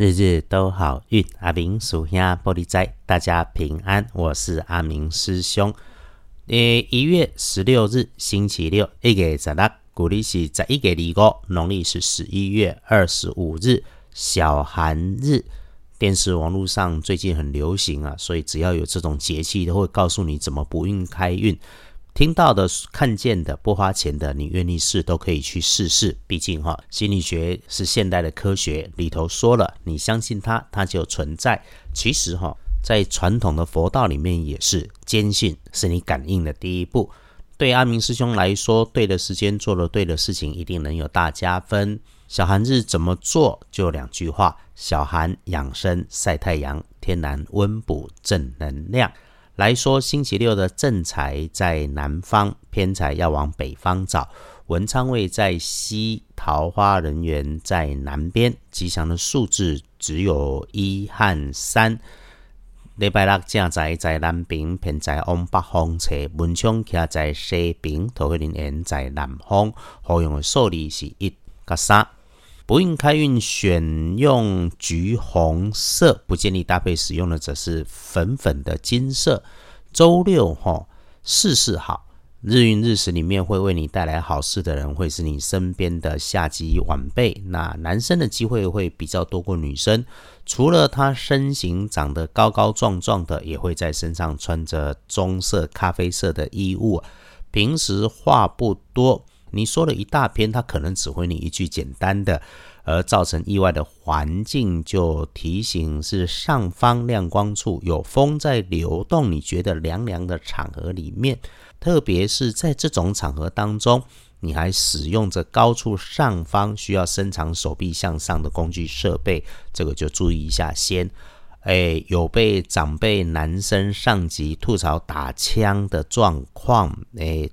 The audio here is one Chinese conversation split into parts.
日日都好运，阿明属下玻璃仔，大家平安。我是阿明师兄。诶，一月十六日星期六，一月十六，古历是十一月二五，农历是十一月二十五日，小寒日。电视网络上最近很流行啊，所以只要有这种节气，都会告诉你怎么不运开运。听到的、看见的、不花钱的，你愿意试都可以去试试。毕竟哈，心理学是现代的科学，里头说了，你相信它，它就存在。其实哈，在传统的佛道里面也是，坚信是你感应的第一步。对阿明师兄来说，对的时间做了对的事情，一定能有大加分。小寒日怎么做？就两句话：小寒养生晒太阳，天然温补正能量。来说，星期六的正财在南方，偏财要往北方找。文昌位在西，桃花人缘在南边。吉祥的数字只有一和三。礼拜六正财在南边，偏财往北方车。文昌徛在西边，桃花人缘在南方。好用的数字是一和三。不运开运选用橘红色，不建议搭配使用的则是粉粉的金色。周六哈，事事好，日运日时里面会为你带来好事的人，会是你身边的下级晚辈。那男生的机会会比较多过女生，除了他身形长得高高壮壮的，也会在身上穿着棕色、咖啡色的衣物。平时话不多。你说了一大篇，他可能只回你一句简单的，而造成意外的环境就提醒是上方亮光处有风在流动，你觉得凉凉的场合里面，特别是在这种场合当中，你还使用着高处上方需要伸长手臂向上的工具设备，这个就注意一下先。哎，有被长辈男生上级吐槽打枪的状况，哎。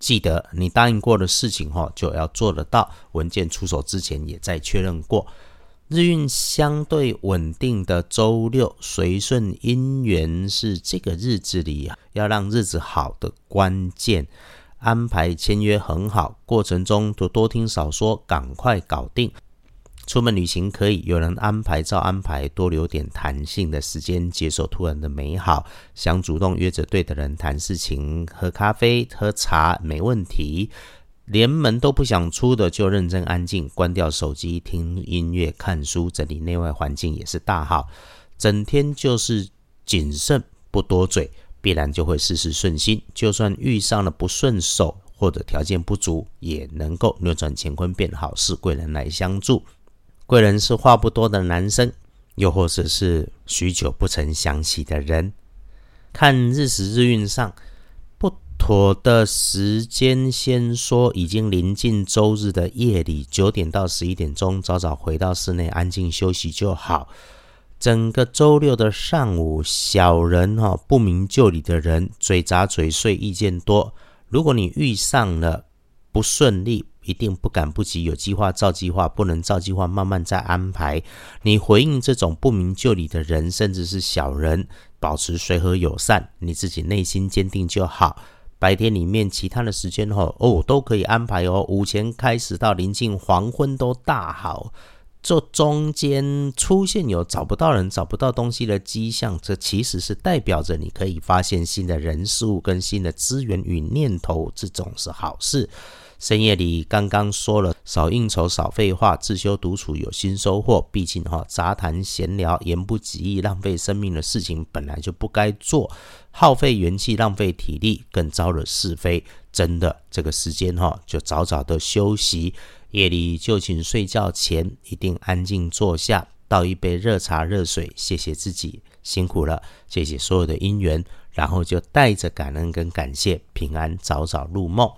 记得你答应过的事情哈，就要做得到。文件出手之前也再确认过。日运相对稳定的周六，随顺姻缘是这个日子里，要让日子好的关键。安排签约很好，过程中就多听少说，赶快搞定。出门旅行可以有人安排，照安排，多留点弹性的时间，接受突然的美好。想主动约着对的人谈事情，喝咖啡、喝茶没问题。连门都不想出的，就认真安静，关掉手机，听音乐、看书，整理内外环境也是大好。整天就是谨慎，不多嘴，必然就会事事顺心。就算遇上了不顺手或者条件不足，也能够扭转乾坤变好事，贵人来相助。贵人是话不多的男生，又或者是许久不曾想起的人。看日时日运上不妥的时间，先说已经临近周日的夜里九点到十一点钟，早早回到室内安静休息就好。整个周六的上午，小人哈不明就里的人嘴杂嘴碎，意见多。如果你遇上了不顺利。一定不赶不急，有计划照计划，不能照计划慢慢再安排。你回应这种不明就里的人，甚至是小人，保持随和友善，你自己内心坚定就好。白天里面其他的时间哦，哦都可以安排哦。午前开始到临近黄昏都大好。这中间出现有找不到人、找不到东西的迹象，这其实是代表着你可以发现新的人事物跟新的资源与念头，这种是好事。深夜里刚刚说了，少应酬，少废话，自修独处有新收获。毕竟哈，杂谈闲聊、言不及义、浪费生命的事情本来就不该做，耗费元气、浪费体力，更招惹是非。真的，这个时间哈，就早早的休息。夜里就寝睡觉前，一定安静坐下，倒一杯热茶热水，谢谢自己辛苦了，谢谢所有的因缘，然后就带着感恩跟感谢，平安早早入梦。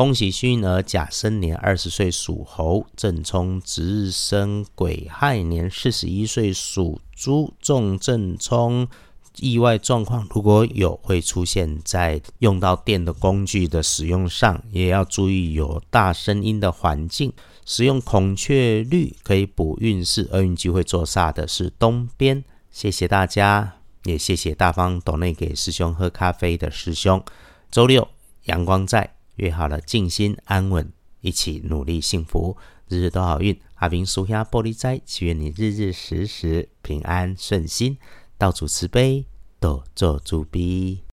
恭喜幸运儿甲申年二十岁属猴，正冲值日生癸亥年四十一岁属猪，重正冲。意外状况如果有，会出现在用到电的工具的使用上，也要注意有大声音的环境。使用孔雀绿可以补运势，厄运机会坐煞的是东边。谢谢大家，也谢谢大方岛内给师兄喝咖啡的师兄。周六阳光在。约好了静心安稳，一起努力幸福。日日都好运。阿明属下玻璃斋，祈愿你日日时时平安顺心，到处慈悲，多做主逼。